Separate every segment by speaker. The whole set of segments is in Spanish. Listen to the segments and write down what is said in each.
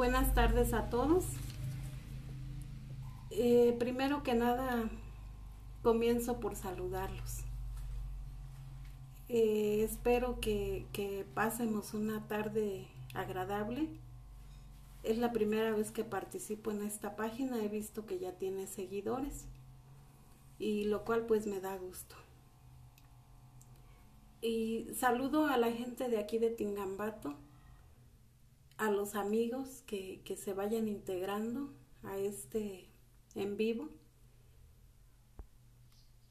Speaker 1: Buenas tardes a todos. Eh, primero que nada, comienzo por saludarlos. Eh, espero que, que pasemos una tarde agradable. Es la primera vez que participo en esta página. He visto que ya tiene seguidores y lo cual pues me da gusto. Y saludo a la gente de aquí de Tingambato, a los amigos que, que se vayan integrando a este en vivo.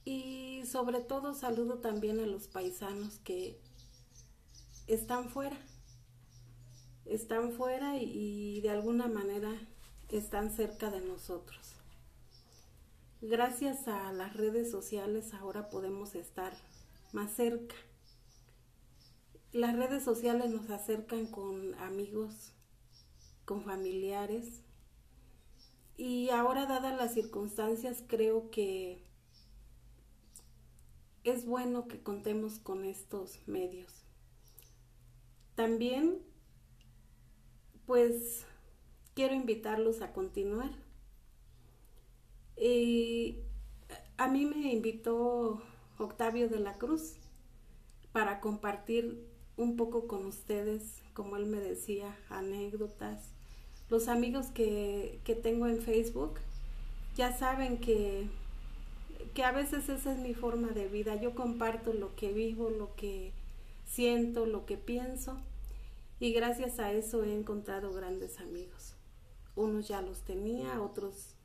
Speaker 1: Y sobre todo saludo también a los paisanos que están fuera, están fuera y, y de alguna manera están cerca de nosotros. Gracias a las redes sociales ahora podemos estar más cerca. Las redes sociales nos acercan con amigos, con familiares, y ahora, dadas las circunstancias, creo que es bueno que contemos con estos medios. También, pues, quiero invitarlos a continuar. Y a mí me invitó Octavio de la Cruz para compartir un poco con ustedes, como él me decía, anécdotas, los amigos que, que tengo en Facebook ya saben que, que a veces esa es mi forma de vida. Yo comparto lo que vivo, lo que siento, lo que pienso y gracias a eso he encontrado grandes amigos. Unos ya los tenía, otros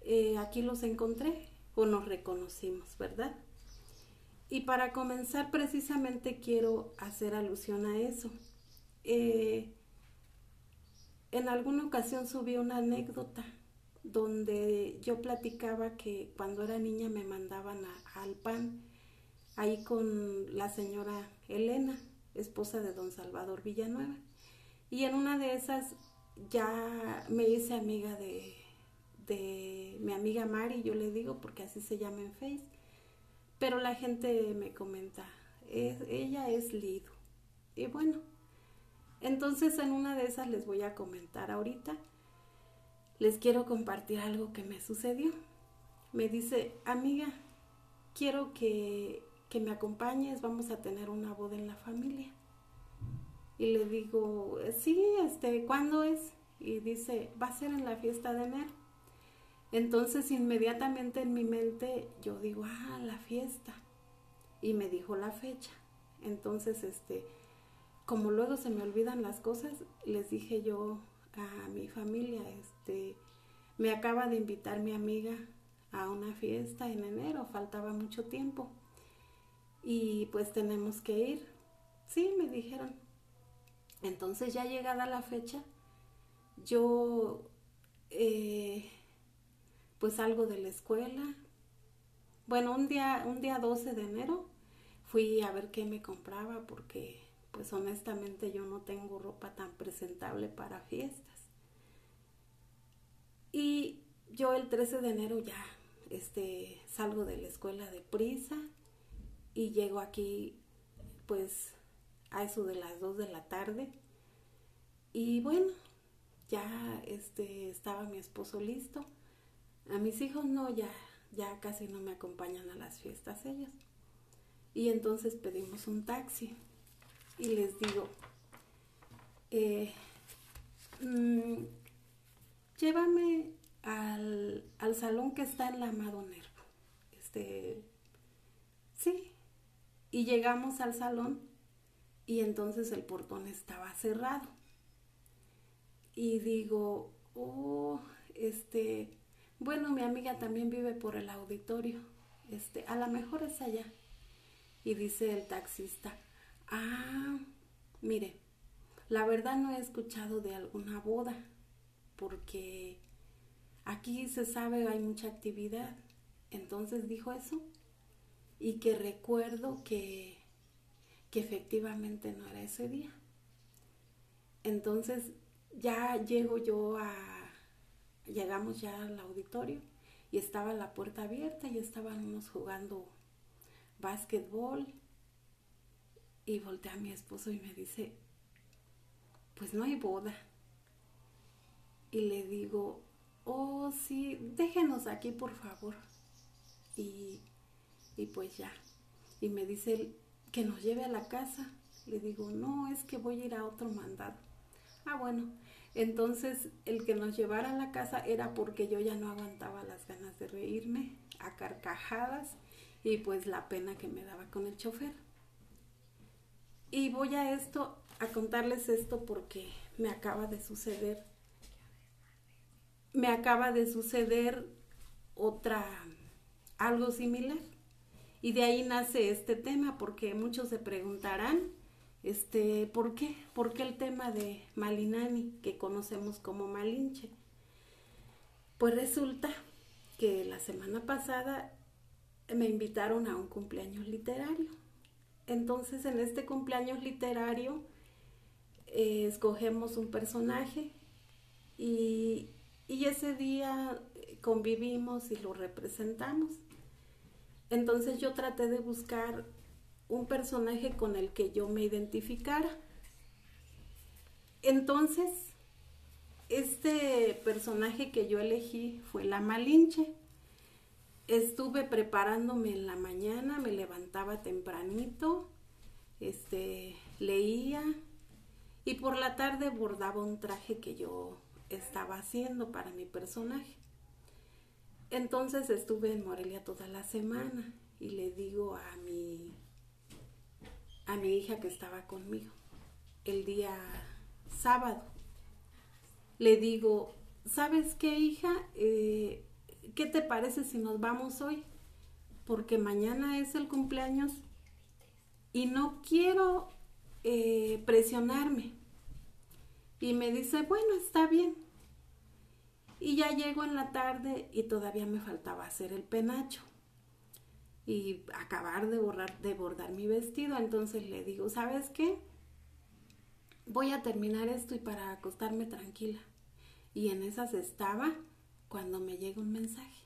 Speaker 1: eh, aquí los encontré o nos reconocimos, ¿verdad? Y para comenzar precisamente quiero hacer alusión a eso. Eh, en alguna ocasión subí una anécdota donde yo platicaba que cuando era niña me mandaban al PAN ahí con la señora Elena, esposa de don Salvador Villanueva. Y en una de esas ya me hice amiga de, de mi amiga Mari, yo le digo porque así se llama en Face. Pero la gente me comenta, ella es Lido. Y bueno, entonces en una de esas les voy a comentar ahorita. Les quiero compartir algo que me sucedió. Me dice, amiga, quiero que, que me acompañes, vamos a tener una boda en la familia. Y le digo, sí, este, ¿cuándo es? Y dice, va a ser en la fiesta de enero. Entonces inmediatamente en mi mente yo digo, ah, la fiesta. Y me dijo la fecha. Entonces, este, como luego se me olvidan las cosas, les dije yo a mi familia, este, me acaba de invitar mi amiga a una fiesta en enero, faltaba mucho tiempo y pues tenemos que ir. Sí, me dijeron. Entonces ya llegada la fecha, yo eh, pues salgo de la escuela. Bueno, un día, un día 12 de enero fui a ver qué me compraba porque pues honestamente yo no tengo ropa tan presentable para fiestas. Y yo el 13 de enero ya este, salgo de la escuela de prisa y llego aquí pues a eso de las 2 de la tarde. Y bueno, ya este, estaba mi esposo listo. A mis hijos no, ya, ya casi no me acompañan a las fiestas ellos. Y entonces pedimos un taxi y les digo, eh, mm, llévame al, al, salón que está en la Amado Nervo. Este, sí. Y llegamos al salón y entonces el portón estaba cerrado. Y digo, oh, este, bueno, mi amiga también vive por el auditorio. Este, a lo mejor es allá. Y dice el taxista, Ah, mire, la verdad no he escuchado de alguna boda, porque aquí se sabe hay mucha actividad. Entonces dijo eso y que recuerdo que, que efectivamente no era ese día. Entonces ya llego yo a, llegamos ya al auditorio y estaba la puerta abierta y estábamos jugando básquetbol y volteé a mi esposo y me dice, pues no hay boda. y le digo, oh sí, déjenos aquí por favor. Y, y pues ya. Y me dice que nos lleve a la casa. Le digo, no, es que voy a ir a otro mandado. Ah, bueno. Entonces el que nos llevara a la casa era porque yo ya no aguantaba las ganas de reírme a carcajadas y pues la pena que me daba con el chofer. Y voy a esto, a contarles esto porque me acaba de suceder. Me acaba de suceder otra, algo similar. Y de ahí nace este tema, porque muchos se preguntarán, este, ¿por qué? ¿Por qué el tema de Malinani, que conocemos como Malinche? Pues resulta que la semana pasada me invitaron a un cumpleaños literario. Entonces en este cumpleaños literario eh, escogemos un personaje y, y ese día convivimos y lo representamos. Entonces yo traté de buscar un personaje con el que yo me identificara. Entonces, este personaje que yo elegí fue la Malinche. Estuve preparándome en la mañana, me levantaba tempranito, este, leía y por la tarde bordaba un traje que yo estaba haciendo para mi personaje. Entonces estuve en Morelia toda la semana y le digo a mi a mi hija que estaba conmigo el día sábado. Le digo, ¿sabes qué hija? Eh, ¿Qué te parece si nos vamos hoy? Porque mañana es el cumpleaños y no quiero eh, presionarme. Y me dice, bueno, está bien. Y ya llego en la tarde y todavía me faltaba hacer el penacho y acabar de, borrar, de bordar mi vestido. Entonces le digo, ¿sabes qué? Voy a terminar esto y para acostarme tranquila. Y en esas estaba cuando me llega un mensaje.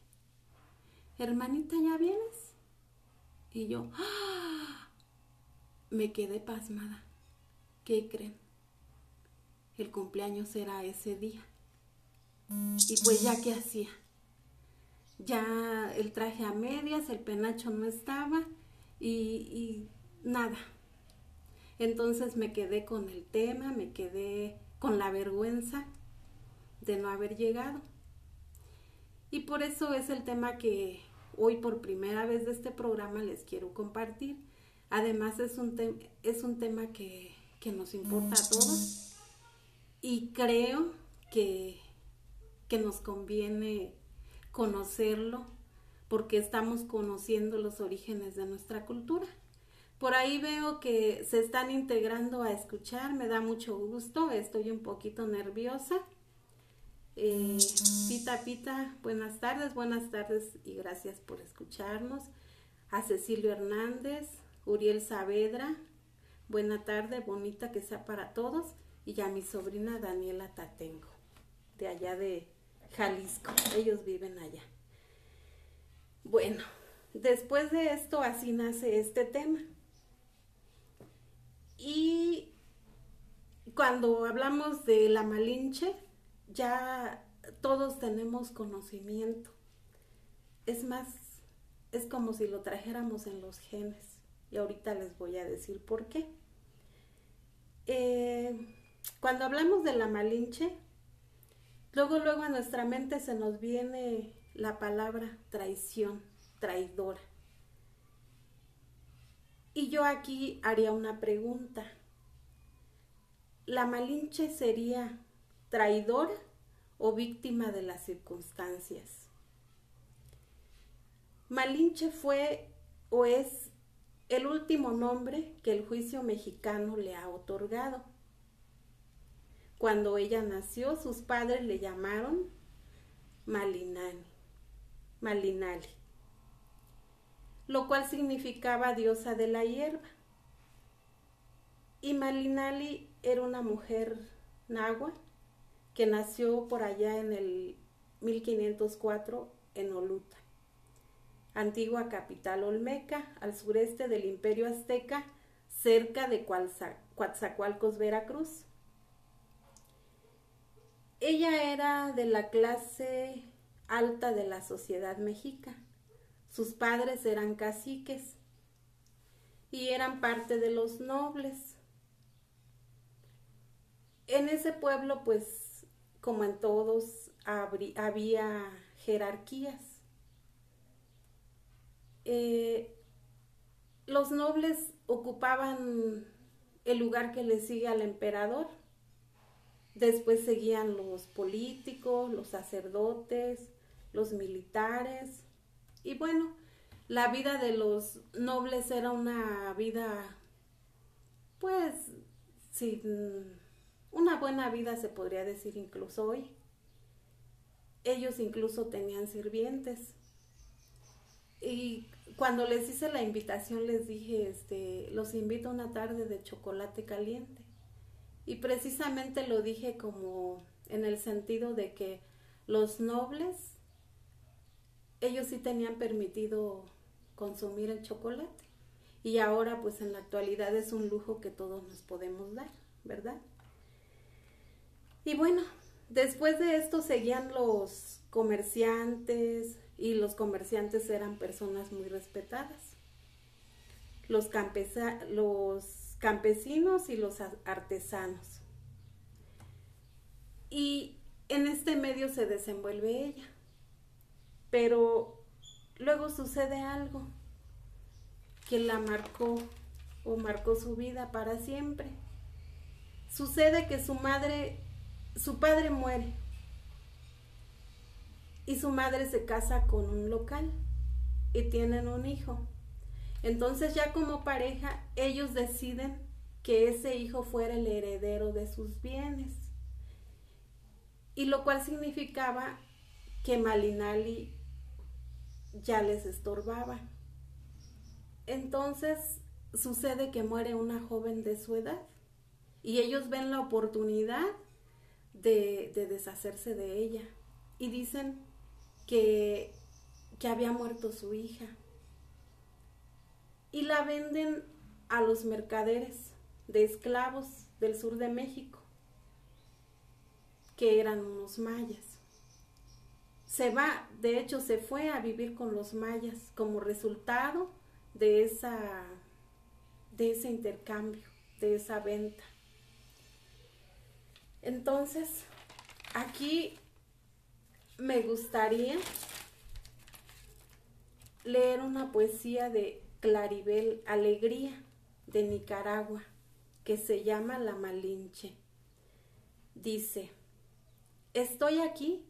Speaker 1: Hermanita, ¿ya vienes? Y yo, ¡ah! me quedé pasmada. ¿Qué creen? El cumpleaños era ese día. Y pues ya qué hacía. Ya el traje a medias, el penacho no estaba y, nada. Entonces me quedé con el tema, me quedé con la vergüenza de no haber llegado. Y por eso es el tema que hoy por primera vez de este programa les quiero compartir. Además es un, es un tema que, que nos importa a todos y creo que que nos conviene conocerlo porque estamos conociendo los orígenes de nuestra cultura. Por ahí veo que se están integrando a escuchar, me da mucho gusto, estoy un poquito nerviosa. Eh, pita, Pita, buenas tardes, buenas tardes y gracias por escucharnos. A Cecilio Hernández, Uriel Saavedra, buena tarde, bonita que sea para todos. Y a mi sobrina Daniela Tatengo, de allá de Jalisco. Ellos viven allá. Bueno, después de esto así nace este tema. Y cuando hablamos de la Malinche, ya todos tenemos conocimiento. Es más, es como si lo trajéramos en los genes. Y ahorita les voy a decir por qué. Eh, cuando hablamos de la Malinche, Luego, luego a nuestra mente se nos viene la palabra traición, traidora. Y yo aquí haría una pregunta. ¿La Malinche sería traidora o víctima de las circunstancias? Malinche fue o es el último nombre que el juicio mexicano le ha otorgado cuando ella nació, sus padres le llamaron Malinani, Malinali, lo cual significaba diosa de la hierba. Y Malinali era una mujer náhuatl que nació por allá en el 1504 en Oluta, antigua capital olmeca, al sureste del imperio azteca, cerca de Coatzacoalcos, Veracruz. Ella era de la clase alta de la sociedad mexica. Sus padres eran caciques y eran parte de los nobles. En ese pueblo, pues, como en todos, había jerarquías. Eh, los nobles ocupaban el lugar que le sigue al emperador. Después seguían los políticos, los sacerdotes, los militares. Y bueno, la vida de los nobles era una vida, pues, sin una buena vida se podría decir incluso hoy. Ellos incluso tenían sirvientes. Y cuando les hice la invitación les dije, este, los invito a una tarde de chocolate caliente. Y precisamente lo dije como en el sentido de que los nobles, ellos sí tenían permitido consumir el chocolate. Y ahora pues en la actualidad es un lujo que todos nos podemos dar, ¿verdad? Y bueno, después de esto seguían los comerciantes, y los comerciantes eran personas muy respetadas. Los, los campesinos y los artesanos. Y en este medio se desenvuelve ella. Pero luego sucede algo que la marcó o marcó su vida para siempre. Sucede que su madre, su padre muere y su madre se casa con un local y tienen un hijo. Entonces ya como pareja ellos deciden que ese hijo fuera el heredero de sus bienes. Y lo cual significaba que Malinali ya les estorbaba. Entonces sucede que muere una joven de su edad y ellos ven la oportunidad de, de deshacerse de ella y dicen, que, había muerto su hija. Y la venden a los mercaderes de esclavos del sur de México, que eran unos mayas. Se va, de hecho, se fue a vivir con los mayas como resultado de esa de ese intercambio, de esa venta. Entonces, aquí me gustaría leer una poesía de Claribel Alegría de Nicaragua que se llama La Malinche. Dice, estoy aquí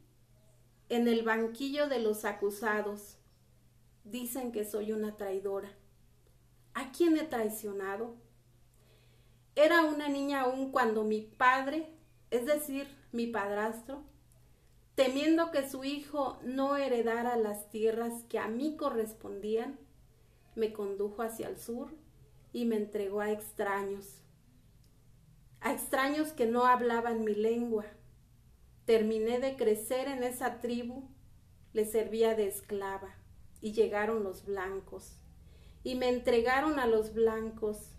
Speaker 1: en el banquillo de los acusados. Dicen que soy una traidora. ¿A quién he traicionado? Era una niña aún cuando mi padre, es decir, mi padrastro, temiendo que su hijo no heredara las tierras que a mí correspondían, me condujo hacia el sur y me entregó a extraños, a extraños que no hablaban mi lengua. Terminé de crecer en esa tribu, le servía de esclava, y llegaron los blancos, y me entregaron a los blancos.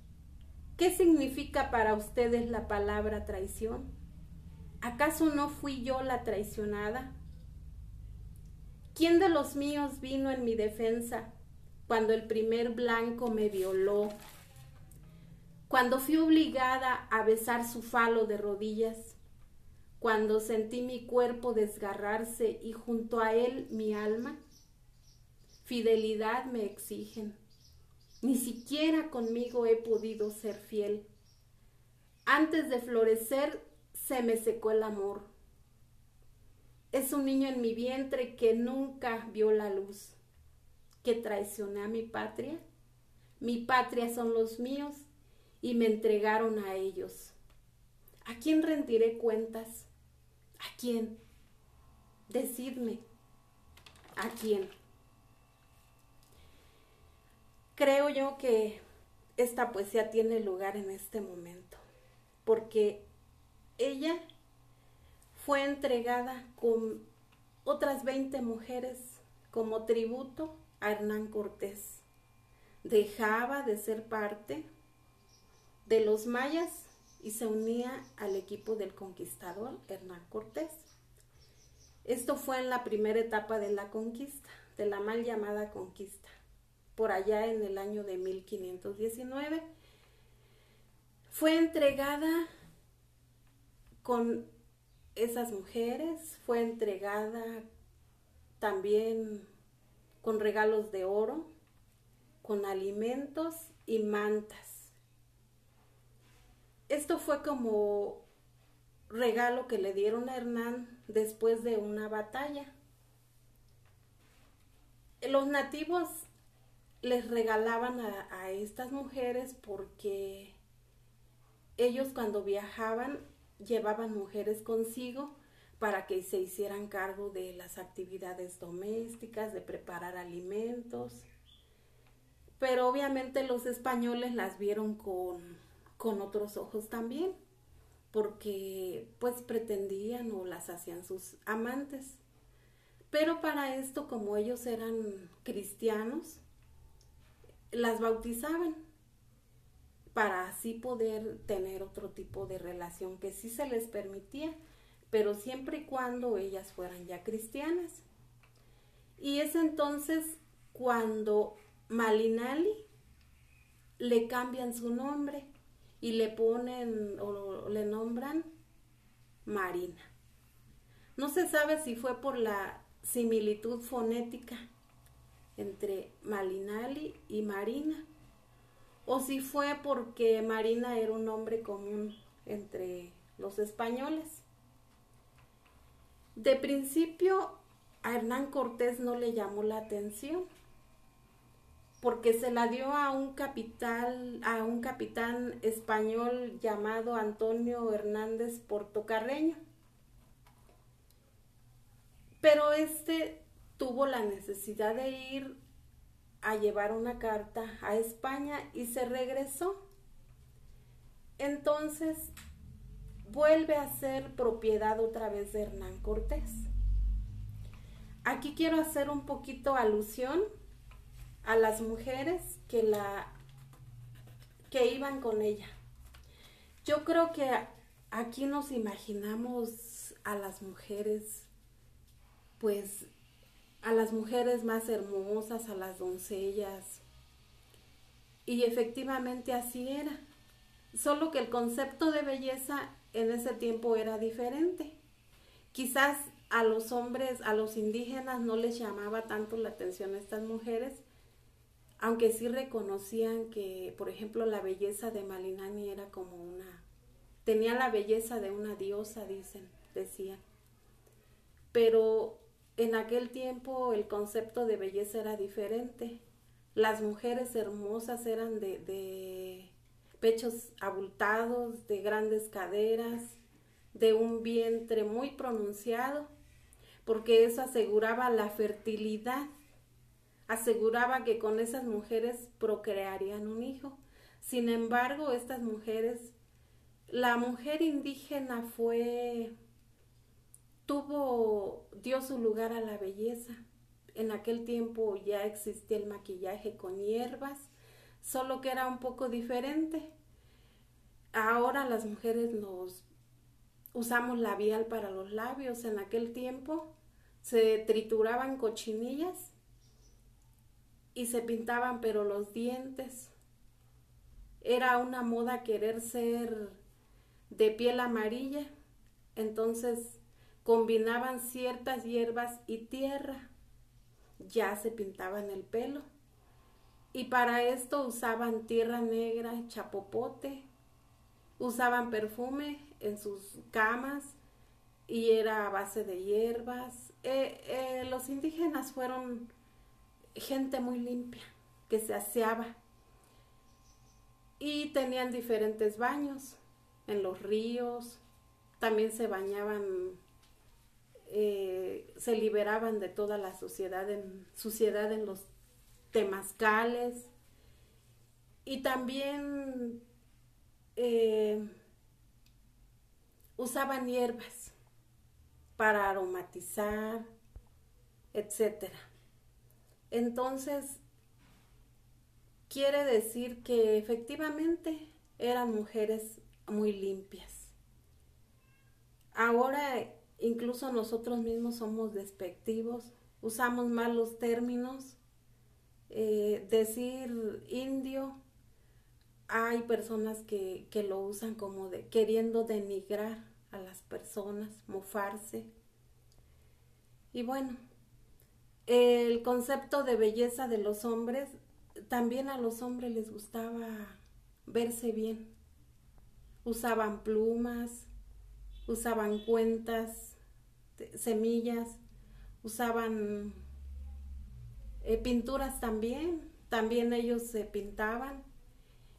Speaker 1: ¿Qué significa para ustedes la palabra traición? ¿Acaso no fui yo la traicionada? ¿Quién de los míos vino en mi defensa cuando el primer blanco me violó? Cuando fui obligada a besar su falo de rodillas, cuando sentí mi cuerpo desgarrarse y junto a él mi alma, fidelidad me exigen. Ni siquiera conmigo he podido ser fiel. Antes de florecer se me secó el amor. Es un niño en mi vientre que nunca vio la luz, que traicioné a mi patria. Mi patria son los míos y me entregaron a ellos. ¿A quién rendiré cuentas? ¿A quién? Decidme. ¿A quién? Creo yo que esta poesía tiene lugar en este momento, porque ella fue entregada con otras 20 mujeres como tributo a Hernán Cortés. Dejaba de ser parte de los mayas y se unía al equipo del conquistador Hernán Cortés. Esto fue en la primera etapa de la conquista, de la mal llamada conquista, por allá en el año de 1519. Fue entregada con esas mujeres, fue entregada también con regalos de oro, con alimentos y mantas. Esto fue como regalo que le dieron a Hernán después de una batalla. Los nativos les regalaban a, estas mujeres porque ellos cuando viajaban llevaban mujeres consigo para que se hicieran cargo de las actividades domésticas, de preparar alimentos. Pero obviamente los españoles las vieron con, con otros ojos también porque pues pretendían o las hacían sus amantes. Pero para esto, como ellos eran cristianos, las bautizaban para así poder tener otro tipo de relación que sí se les permitía, pero siempre y cuando ellas fueran ya cristianas. Y es entonces cuando Malinali le cambian su nombre y le ponen o le nombran Marina. No se sabe si fue por la similitud fonética entre Malinali y Marina o si fue porque Marina era un nombre común entre los españoles. De principio a Hernán Cortés no le llamó la atención porque se la dio a un a un capitán español llamado Antonio Hernández Portocarreño. Pero este tuvo la necesidad de ir a llevar una carta a España y se regresó. Entonces vuelve a ser propiedad otra vez de Hernán Cortés. Aquí quiero hacer un poquito alusión a las mujeres que la que iban con ella. Yo creo que aquí nos imaginamos a las mujeres, pues a las mujeres más hermosas, a las doncellas. Y efectivamente así era. Solo que el concepto de belleza en ese tiempo era diferente. Quizás a los hombres, a los indígenas no les llamaba tanto la atención a estas mujeres, aunque sí reconocían que, por ejemplo, la belleza de Malinani era como una, tenía la belleza de una diosa, dicen, decían. Pero en aquel tiempo el concepto de belleza era diferente. Las mujeres hermosas eran de, de pechos abultados, de grandes caderas, de un vientre muy pronunciado, porque eso aseguraba la fertilidad aseguraba que con esas mujeres procrearían un hijo. Sin embargo, estas mujeres, la mujer indígena fue, tuvo, dio su lugar a la belleza. En aquel tiempo ya existía el maquillaje con hierbas, solo que era un poco diferente. Ahora las mujeres nos usamos labial para los labios. En aquel tiempo se trituraban cochinillas y se pintaban pero los dientes. Era una moda querer ser de piel amarilla, entonces combinaban ciertas hierbas y tierra. Ya se pintaban el pelo. Y para esto usaban tierra negra, chapopote, usaban perfume en sus camas y era a base de hierbas. Eh, eh, los indígenas fueron gente muy limpia, que se aseaba. Y tenían diferentes baños en los ríos, también se bañaban, eh, se liberaban de toda la suciedad en, suciedad en los temazcales y también eh, usaban hierbas para aromatizar, etcétera. Entonces, quiere decir que efectivamente eran mujeres muy limpias. Ahora incluso nosotros mismos somos despectivos, usamos mal los términos. Eh, decir indio, hay personas que, que lo usan como de queriendo denigrar a las personas, mofarse. Y bueno, el concepto de belleza de los hombres, también a los hombres les gustaba verse bien. Usaban plumas, usaban cuentas, semillas, usaban eh, pinturas también, también ellos se pintaban.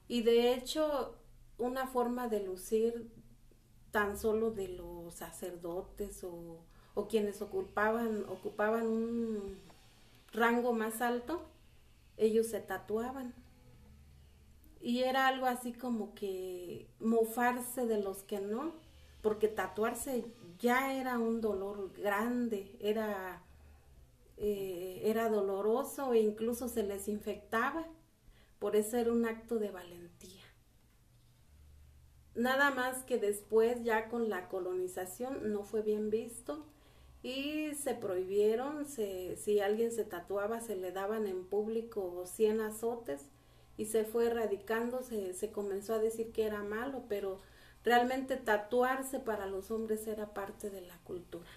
Speaker 1: Y de hecho, una forma de lucir tan solo de los sacerdotes o o quienes ocupaban, ocupaban un rango más alto, ellos se tatuaban. Y era algo así como que mofarse de los que no, porque tatuarse ya era un dolor grande, era, eh, era doloroso e incluso se les infectaba. Por eso era un acto de valentía. Nada más que después, ya con la colonización, no fue bien visto y se prohibieron, si alguien se tatuaba se le daban en público 100 azotes y se fue erradicando, se, se comenzó a decir que era malo, pero realmente tatuarse para los hombres era parte de la cultura.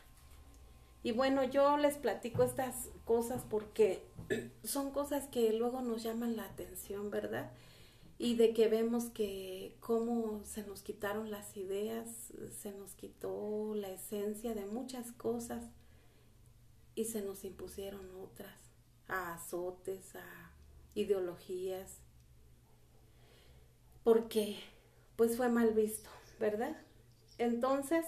Speaker 1: Y bueno, yo les platico estas cosas porque son cosas que luego nos llaman la atención, ¿verdad? y de que vemos que cómo se nos quitaron las ideas, se nos quitó la esencia de muchas cosas y se nos impusieron otras, a azotes, a ideologías, porque pues fue mal visto, ¿verdad? Entonces,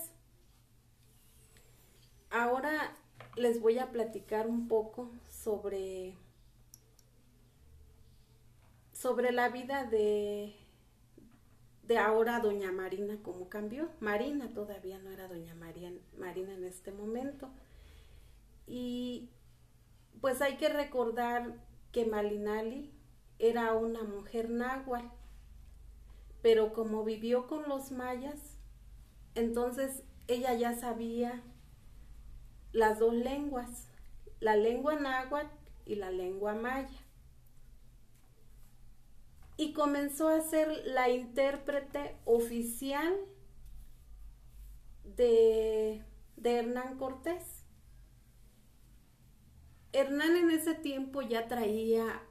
Speaker 1: ahora les voy a platicar un poco sobre sobre la vida de, de ahora doña Marina, cómo cambió. Marina todavía no era doña María, Marina en este momento. Y pues hay que recordar que Malinali era una mujer náhuatl, pero como vivió con los mayas, entonces ella ya sabía las dos lenguas, la lengua náhuatl y la lengua maya y comenzó a ser la intérprete oficial de, Hernán Cortés. Hernán en ese tiempo ya traía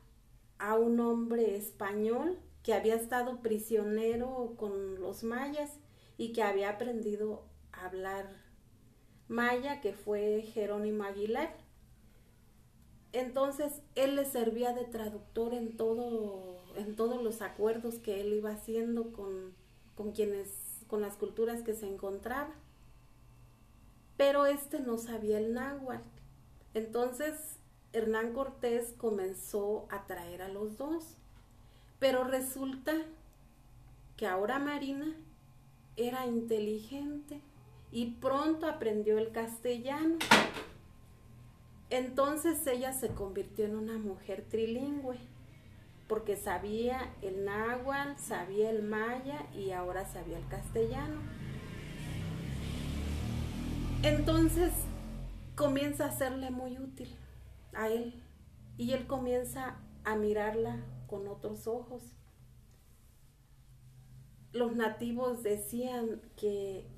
Speaker 1: a un hombre español que había estado prisionero con los mayas y que había aprendido a hablar maya, que fue Jerónimo Aguilar. Entonces él le servía de traductor en todo en todos los acuerdos que él iba haciendo con, con quienes, con las culturas que se encontraba. Pero este no sabía el náhuatl. Entonces Hernán Cortés comenzó a traer a los dos. Pero resulta que ahora Marina era inteligente y pronto aprendió el castellano. Entonces ella se convirtió en una mujer trilingüe porque sabía el náhuatl, sabía el maya y ahora sabía el castellano. Entonces comienza a serle muy útil a él y él comienza a mirarla con otros ojos. Los nativos decían que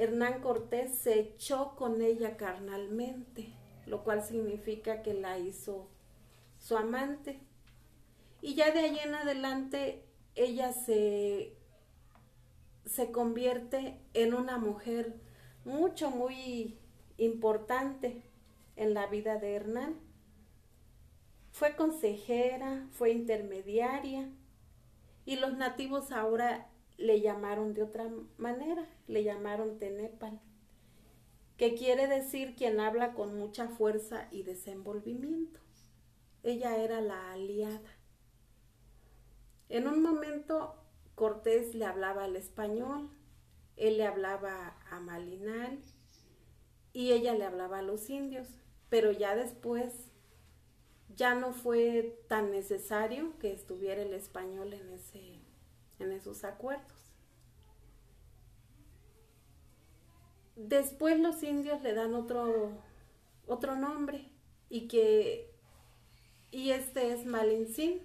Speaker 1: Hernán Cortés se echó con ella carnalmente, lo cual significa que la hizo su amante. Y ya de ahí en adelante ella se, se convierte en una mujer mucho, muy importante en la vida de Hernán. Fue consejera, fue intermediaria y los nativos ahora le llamaron de otra manera, le llamaron Tenepal, que quiere decir quien habla con mucha fuerza y desenvolvimiento. Ella era la aliada. En un momento Cortés le hablaba al español, él le hablaba a Malinal y ella le hablaba a los indios, pero ya después ya no fue tan necesario que estuviera el español en, ese, en esos acuerdos. Después los indios le dan otro, otro nombre y que y este es Malintzin,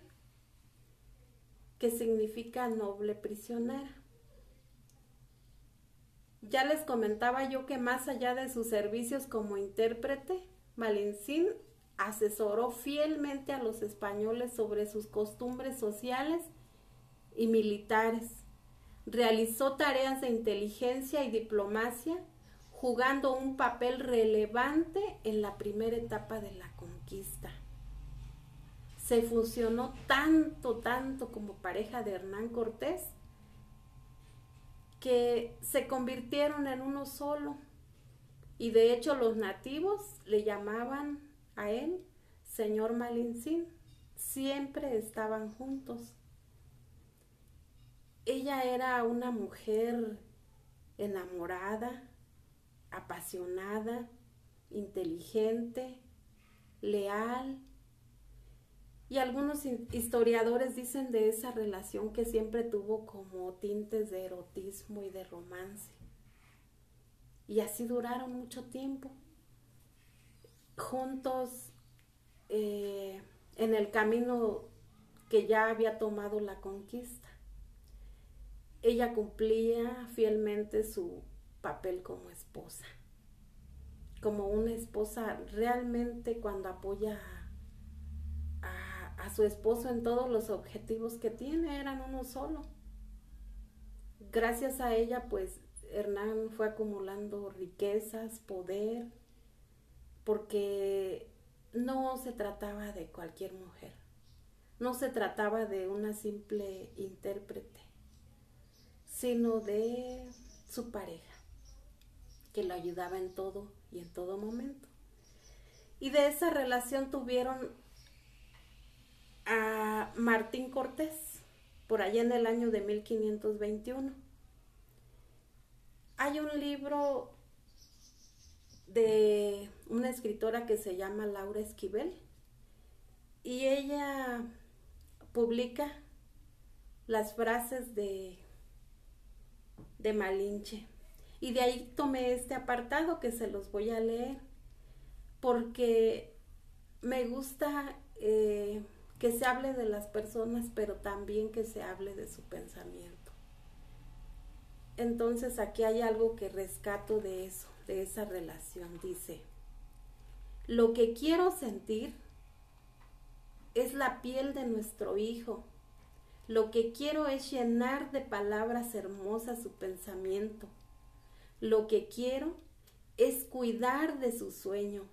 Speaker 1: que significa noble prisionera. Ya les comentaba yo que más allá de sus servicios como intérprete, Malintzin asesoró fielmente a los españoles sobre sus costumbres sociales y militares. Realizó tareas de inteligencia y diplomacia, jugando un papel relevante en la primera etapa de la conquista. Se fusionó tanto, tanto como pareja de Hernán Cortés, que se convirtieron en uno solo. Y de hecho los nativos le llamaban a él señor Malincín. Siempre estaban juntos. Ella era una mujer enamorada, apasionada, inteligente, leal. Y algunos historiadores dicen de esa relación que siempre tuvo como tintes de erotismo y de romance. Y así duraron mucho tiempo, juntos eh, en el camino que ya había tomado la conquista ella cumplía fielmente su papel como esposa, como una esposa realmente cuando apoya a, su esposo en todos los objetivos que tiene, eran uno solo. Gracias a ella, pues Hernán fue acumulando riquezas, poder, porque no se trataba de cualquier mujer, no se trataba de una simple intérprete sino de su pareja, que lo ayudaba en todo y en todo momento. Y de esa relación tuvieron a Martín Cortés, por allá en el año de 1521. Hay un libro de una escritora que se llama Laura Esquivel y ella publica las frases de de Malinche. Y de ahí tomé este apartado que se los voy a leer, porque me gusta eh, que se hable de las personas, pero también que se hable de su pensamiento. Entonces aquí hay algo que rescato de eso, de esa relación. Dice, lo que quiero sentir es la piel de nuestro hijo lo que quiero es llenar de palabras hermosas su pensamiento. Lo que quiero es cuidar de su sueño,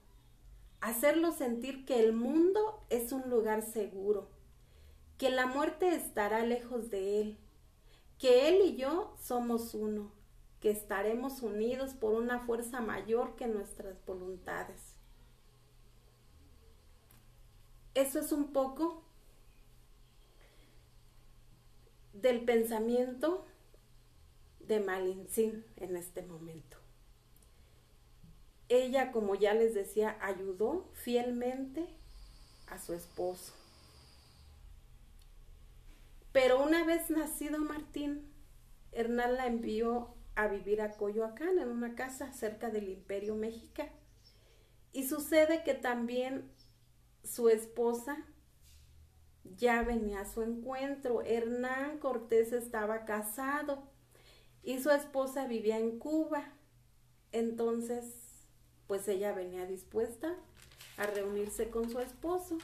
Speaker 1: hacerlo sentir que el mundo es un lugar seguro, que la muerte estará lejos de él, que él y yo somos uno, que estaremos unidos por una fuerza mayor que nuestras voluntades. Eso es un poco del pensamiento de Malintzin en este momento. Ella, como ya les decía, ayudó fielmente a su esposo. Pero una vez nacido Martín, Hernán la envió a vivir a Coyoacán, en una casa cerca del Imperio Mexica. Y sucede que también su esposa ya venía a su encuentro. Hernán Cortés estaba casado y su esposa vivía en Cuba. Entonces, pues ella venía dispuesta a reunirse con su esposo.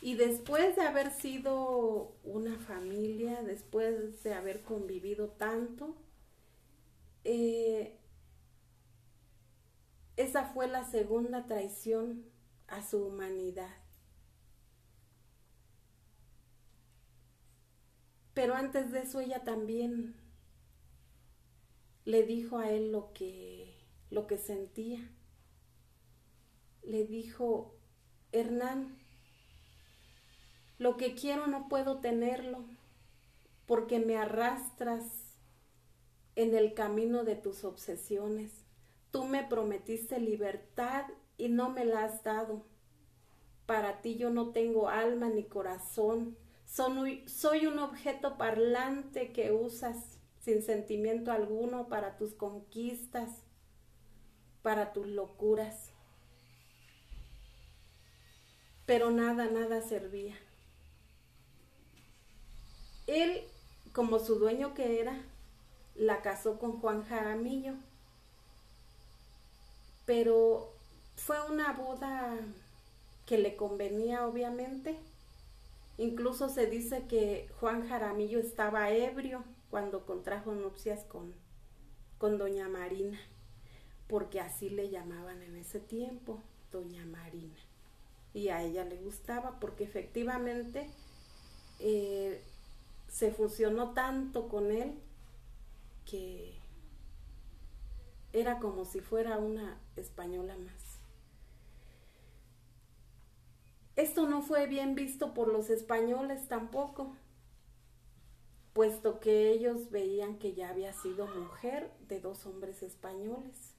Speaker 1: Y después de haber sido una familia, después de haber convivido tanto, eh, esa fue la segunda traición a su humanidad. Pero antes de eso ella también le dijo a él lo que, lo que sentía. Le dijo, Hernán, lo que quiero no puedo tenerlo porque me arrastras en el camino de tus obsesiones. Tú me prometiste libertad y no me la has dado. Para ti yo no tengo alma ni corazón soy un objeto parlante que usas sin sentimiento alguno para tus conquistas, para tus locuras. Pero nada, nada servía. Él, como su dueño que era, la casó con Juan Jaramillo. Pero fue una boda que le convenía, obviamente. Incluso se dice que Juan Jaramillo estaba ebrio cuando contrajo nupcias con, con doña Marina, porque así le llamaban en ese tiempo, doña Marina. Y a ella le gustaba porque efectivamente eh, se fusionó tanto con él que era como si fuera una española más. Esto no fue bien visto por los españoles tampoco, puesto que ellos veían que ya había sido mujer de dos hombres españoles,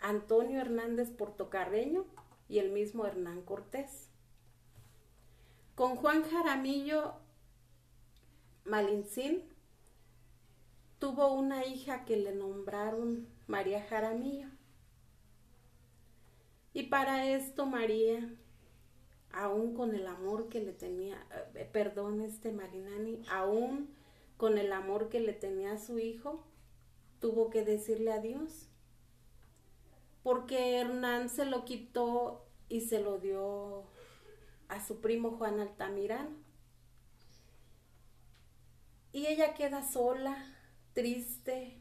Speaker 1: Antonio Hernández Portocarreño y el mismo Hernán Cortés. Con Juan Jaramillo Malincín tuvo una hija que le nombraron María Jaramillo. Y para esto María aún con el amor que le tenía, eh, perdón, este Marinani, aún con el amor que le tenía a su hijo, tuvo que decirle adiós. Porque Hernán se lo quitó y se lo dio a su primo Juan Altamirano. Y ella queda sola, triste,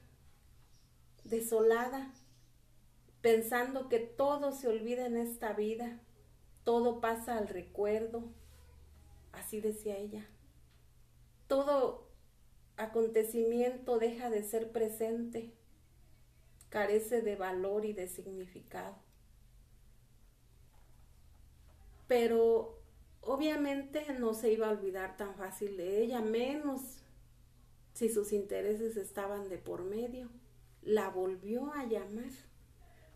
Speaker 1: desolada, pensando que todo se olvida en esta vida todo pasa al recuerdo, así decía ella. Todo acontecimiento deja de ser presente, carece de valor y de significado. Pero obviamente no se iba a olvidar tan fácil de ella, menos si sus intereses estaban de por medio. La volvió a llamar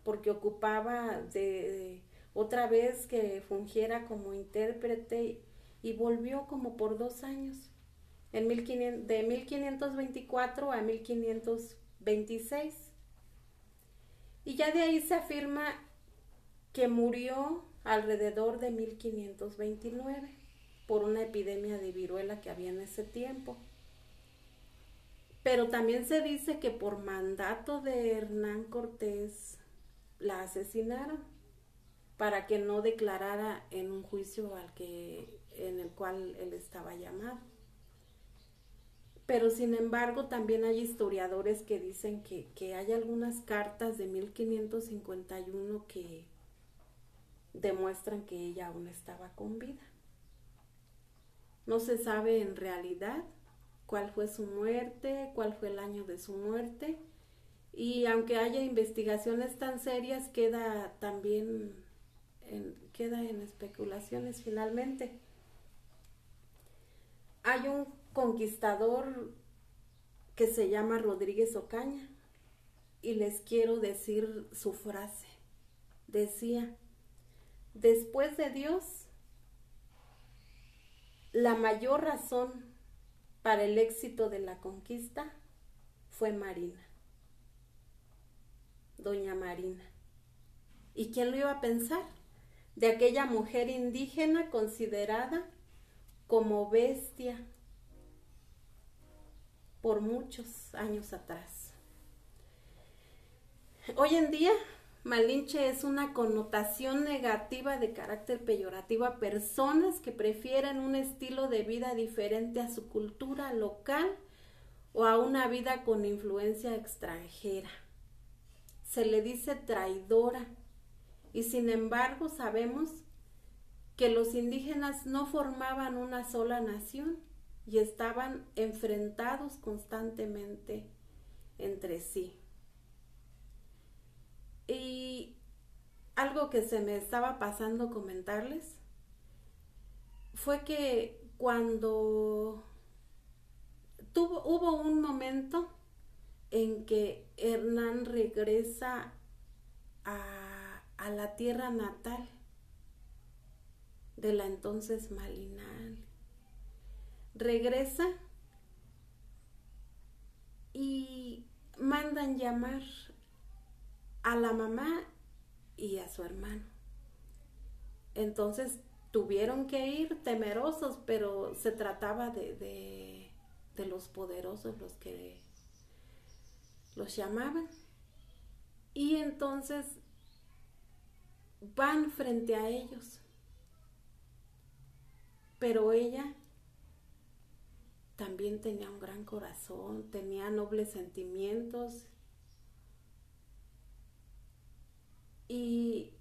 Speaker 1: porque ocupaba de, otra vez que fungiera como intérprete y volvió como por dos años, en de 1524 a 1526. Y ya de ahí se afirma que murió alrededor de 1529 por una epidemia de viruela que había en ese tiempo. Pero también se dice que por mandato de Hernán Cortés la asesinaron para que no declarara en un juicio al que en el cual él estaba llamado. Pero sin embargo también hay historiadores que dicen que, que hay algunas cartas de 1551 que demuestran que ella aún estaba con vida. No se sabe en realidad cuál fue su muerte, cuál fue el año de su muerte, y aunque haya investigaciones tan serias, queda también queda en especulaciones finalmente. Hay un conquistador que se llama Rodríguez Ocaña y les quiero decir su frase. Decía, después de Dios, la mayor razón para el éxito de la conquista fue Marina, doña Marina. ¿Y quién lo iba a pensar? De aquella mujer indígena considerada como bestia por muchos años atrás. Hoy en día, Malinche es una connotación negativa de carácter peyorativo a personas que prefieren un estilo de vida diferente a su cultura local o a una vida con influencia extranjera. Se le dice traidora y sin embargo sabemos que los indígenas no formaban una sola nación y estaban enfrentados constantemente entre sí. Y algo que se me estaba pasando comentarles fue que cuando tuvo, hubo un momento en que Hernán regresa a a la tierra natal de la entonces Malinal. Regresa y mandan llamar a la mamá y a su hermano. Entonces tuvieron que ir temerosos, pero se trataba de, de, de los poderosos los que los llamaban. Y entonces van frente a ellos. Pero ella también tenía un gran corazón, tenía nobles sentimientos. Y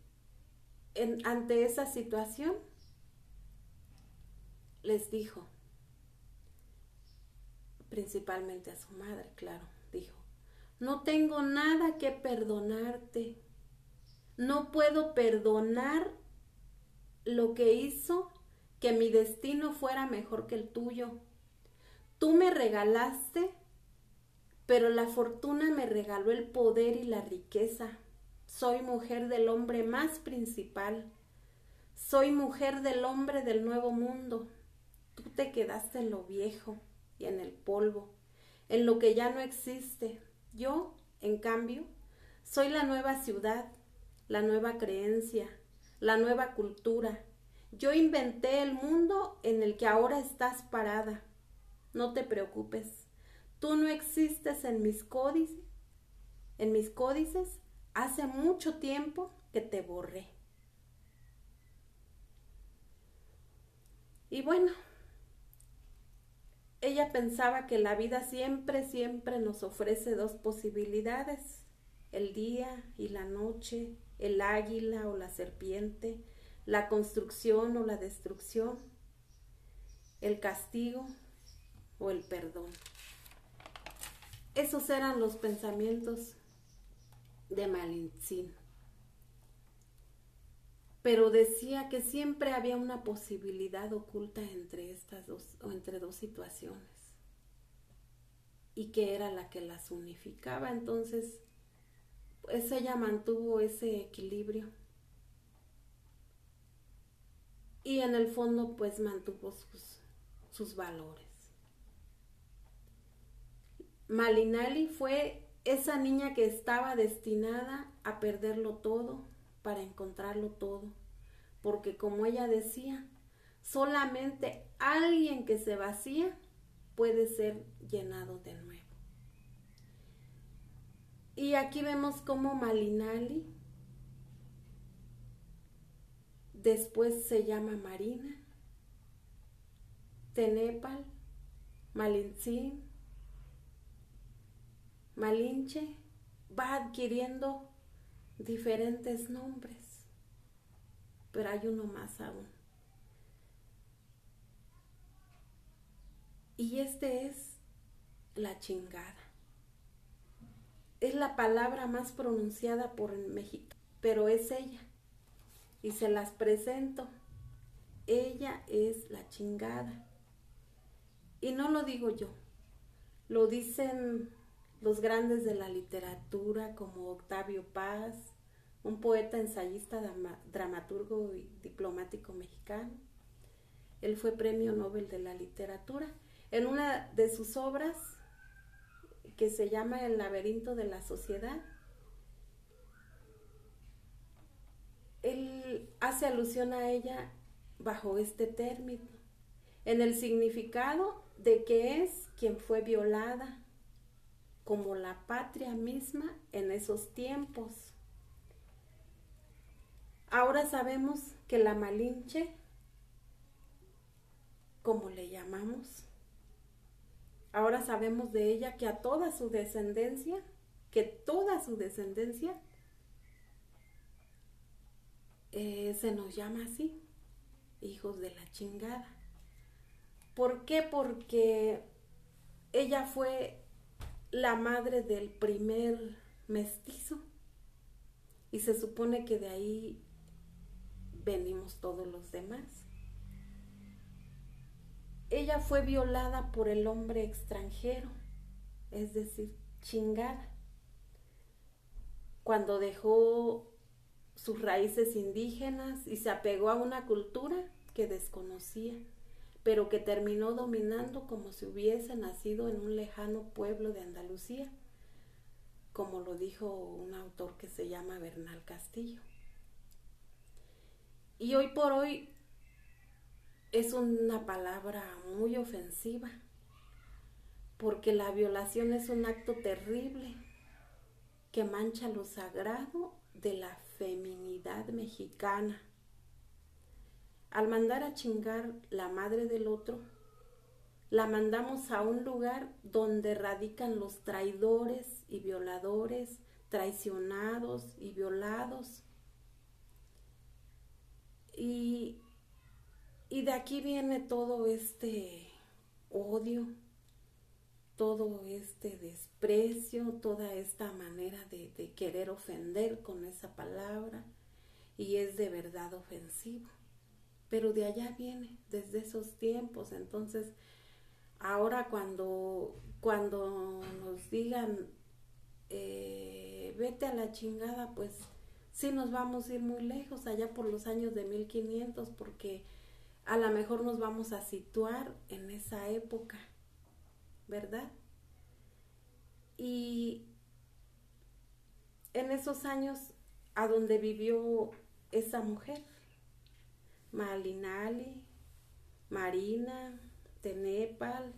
Speaker 1: ante esa situación les dijo, principalmente a su madre, claro, dijo, no tengo nada que perdonarte, no puedo perdonar lo que hizo que mi destino fuera mejor que el tuyo. Tú me regalaste, pero la fortuna me regaló el poder y la riqueza. Soy mujer del hombre más principal. Soy mujer del hombre del nuevo mundo. Tú te quedaste en lo viejo y en el polvo, en lo que ya no existe. Yo, en cambio, soy la nueva ciudad, la nueva creencia, la nueva cultura. Yo inventé el mundo en el que ahora estás parada. No te preocupes. Tú no existes en mis códices. En mis códices hace mucho tiempo que te borré. Y bueno, ella pensaba que la vida siempre, siempre nos ofrece dos posibilidades, el día y la noche, el águila o la serpiente, la construcción o la destrucción, el castigo o el perdón. Esos eran los pensamientos de Malintzin. Pero decía que siempre había una posibilidad oculta entre estas dos o entre dos situaciones y que era la que las unificaba. Entonces, pues ella mantuvo ese equilibrio y en el fondo pues mantuvo sus, sus valores. Malinali fue esa niña que estaba destinada a perderlo todo para encontrarlo todo, porque como ella decía, solamente alguien que se vacía puede ser llenado de nuevo. Y aquí vemos cómo Malinali después se llama Marina, Tenepal, Malintzin, Malinche va adquiriendo diferentes nombres, pero hay uno más aún. Y este es la chingada. Es la palabra más pronunciada por México, pero es ella. Y se las presento. Ella es la chingada. Y no lo digo yo, lo dicen los grandes de la literatura como Octavio Paz, un poeta, ensayista, dramaturgo y diplomático mexicano. Él fue premio Nobel de la literatura. En una de sus obras, que se llama El laberinto de la sociedad, él hace alusión a ella bajo este término, en el significado de que es quien fue violada, como la patria misma en esos tiempos. Ahora sabemos que la Malinche, como le llamamos, ahora sabemos de ella que a toda su descendencia, que toda su descendencia eh, se nos llama así, hijos de la chingada. ¿Por qué? Porque ella fue la madre del primer mestizo. Y se supone que de ahí venimos todos los demás. Ella fue violada por el hombre extranjero, es decir, chingada, cuando dejó sus raíces indígenas y se apegó a una cultura que desconocía pero que terminó dominando como si hubiese nacido en un lejano pueblo de Andalucía. como lo dijo un autor que se llama Bernal Castillo. Y hoy por hoy es una palabra muy ofensiva, porque la violación es un acto terrible que mancha lo sagrado de la feminidad mexicana. Al mandar a chingar la madre del otro, la mandamos a un lugar donde radican los traidores y violadores, traicionados y violados. Y, y de aquí viene todo este odio, todo este desprecio, toda esta manera de, querer ofender con esa palabra y es de verdad ofensivo. Pero de allá viene, desde esos tiempos. Entonces, ahora cuando, cuando nos digan, eh, vete a la chingada, pues sí nos vamos a ir muy lejos, allá por los años de 1500, porque a lo mejor nos vamos a situar en esa época ¿verdad? Y en esos años a donde vivió esa mujer, Malinali, Marina, Tenepal,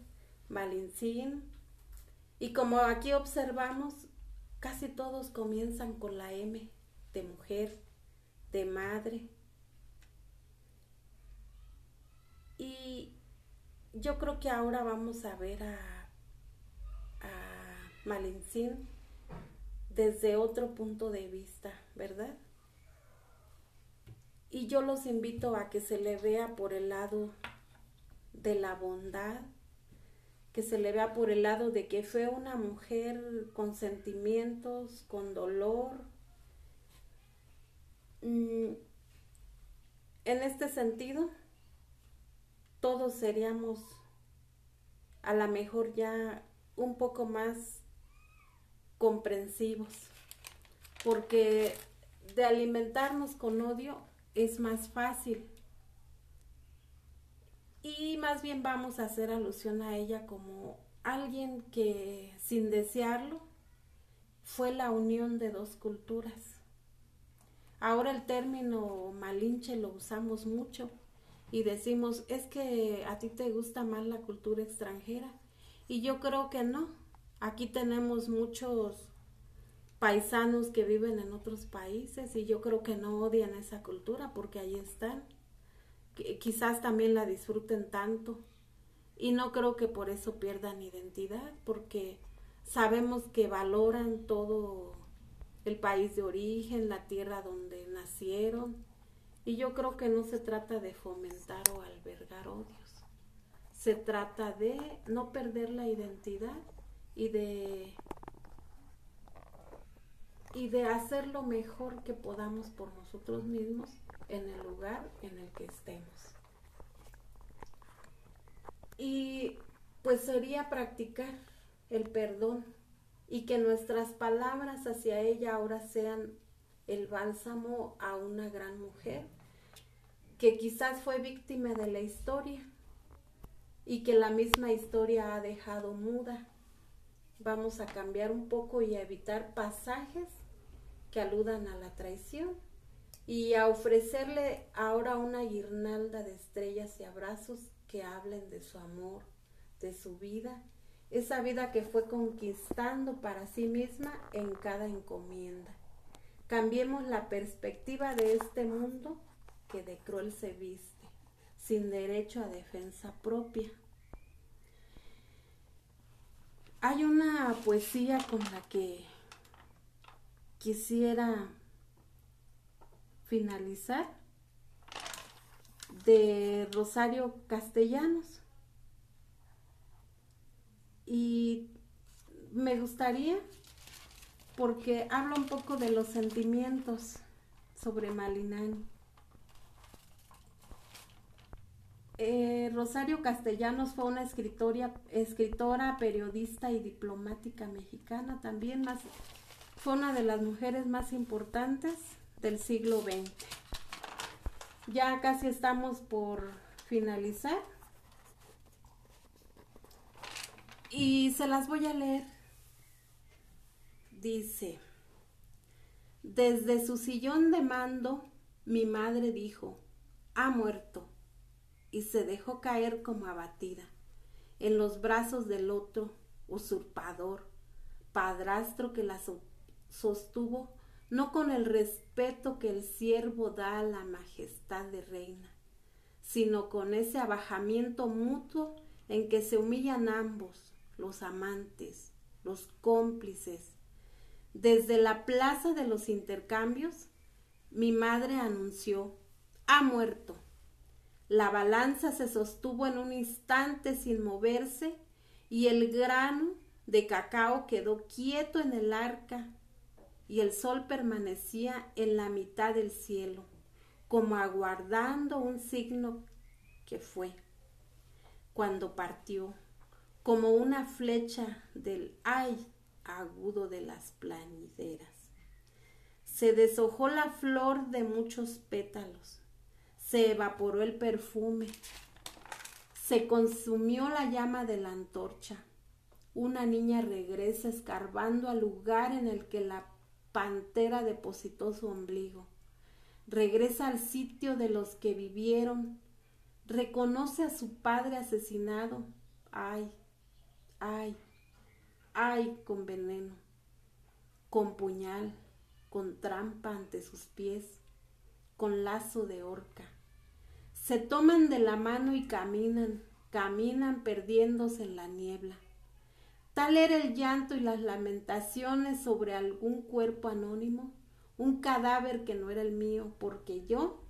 Speaker 1: Valincín, y como aquí observamos, casi todos comienzan con la M de mujer, de madre. Y yo creo que ahora vamos a ver a Malincín desde otro punto de vista, ¿verdad? Y yo los invito a que se le vea por el lado de la bondad, que se le vea por el lado de que fue una mujer con sentimientos, con dolor. Mm, en este sentido, todos seríamos a lo mejor ya un poco más comprensivos, porque de alimentarnos con odio es más fácil. Y más bien vamos a hacer alusión a ella como alguien que sin desearlo fue la unión de dos culturas. Ahora el término malinche lo usamos mucho y decimos, es que a ti te gusta más la cultura extranjera. Y yo creo que no, Aquí tenemos muchos paisanos que viven en otros países y yo creo que no odian esa cultura porque ahí están. Quizás también la disfruten tanto y no creo que por eso pierdan identidad porque sabemos que valoran todo el país de origen, la tierra donde nacieron y yo creo que no se trata de fomentar o albergar odios. Se trata de no perder la identidad y de y de hacer lo mejor que podamos por nosotros mismos en el lugar en el que estemos. Y pues sería practicar el perdón y que nuestras palabras hacia ella ahora sean el bálsamo a una gran mujer que quizás fue víctima de la historia y que la misma historia ha dejado muda vamos a cambiar un poco y a evitar pasajes que aludan a la traición y a ofrecerle ahora una guirnalda de estrellas y abrazos que hablen de su amor, de su vida, esa vida que fue conquistando para sí misma en cada encomienda. Cambiemos la perspectiva de este mundo que de cruel se viste, sin derecho a defensa propia. Hay una poesía con la que quisiera finalizar de Rosario Castellanos. Y me gustaría porque habla un poco de los sentimientos sobre Malinani. Eh, Rosario Castellanos fue una escritora, periodista y diplomática mexicana, también fue una de las mujeres más importantes del siglo XX. Ya casi estamos por finalizar y se las voy a leer. Dice, desde su sillón de mando, mi madre dijo, ha muerto, y se dejó caer como abatida en los brazos del otro usurpador, padrastro que la sostuvo no con el respeto que el siervo da a la majestad de reina, sino con ese abajamiento mutuo en que se humillan ambos, los amantes, los cómplices. Desde la plaza de los intercambios, mi madre anunció, ha muerto. La balanza se sostuvo en un instante sin moverse y el grano de cacao quedó quieto en el arca y el sol permanecía en la mitad del cielo, como aguardando un signo que fue, cuando partió, como una flecha del ay agudo de las planideras. Se deshojó la flor de muchos pétalos, se evaporó el perfume, se consumió la llama de la antorcha. Una niña regresa escarbando al lugar en el que la pantera depositó su ombligo. Regresa al sitio de los que vivieron. Reconoce a su padre asesinado. Ay, ay, ay, con veneno, con puñal, con trampa ante sus pies, con lazo de horca. Se toman de la mano y caminan, caminan perdiéndose en la niebla. Tal era el llanto y las lamentaciones sobre algún cuerpo anónimo, un cadáver que no era el mío, porque yo,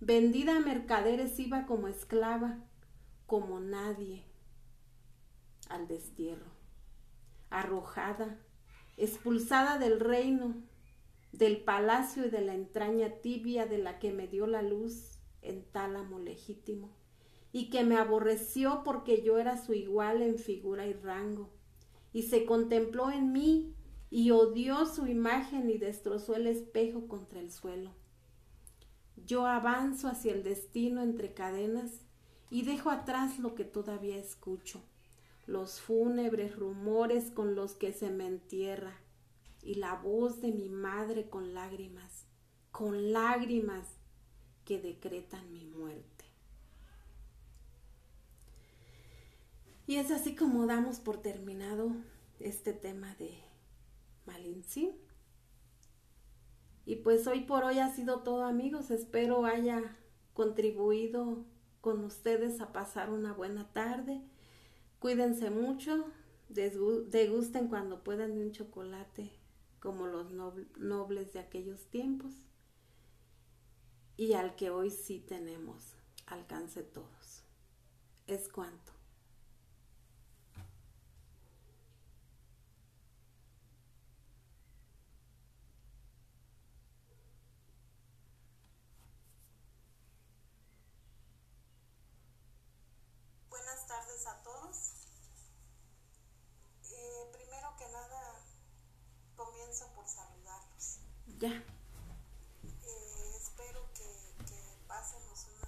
Speaker 1: vendida a mercaderes, iba como esclava, como nadie, al destierro, arrojada, expulsada del reino, del palacio y de la entraña tibia de la que me dio la luz en tálamo legítimo, y que me aborreció porque yo era su igual en figura y rango, y se contempló en mí y odió su imagen y destrozó el espejo contra el suelo. Yo avanzo hacia el destino entre cadenas y dejo atrás lo que todavía escucho, los fúnebres rumores con los que se me entierra y la voz de mi madre con lágrimas, con lágrimas que decretan mi muerte. Y es así como damos por terminado este tema de Malintzin. Y pues hoy por hoy ha sido todo amigos. Espero haya contribuido con ustedes a pasar una buena tarde. Cuídense mucho, degusten cuando puedan un chocolate como los nobles de aquellos tiempos y al que hoy sí tenemos alcance todos. Es cuanto. Ya.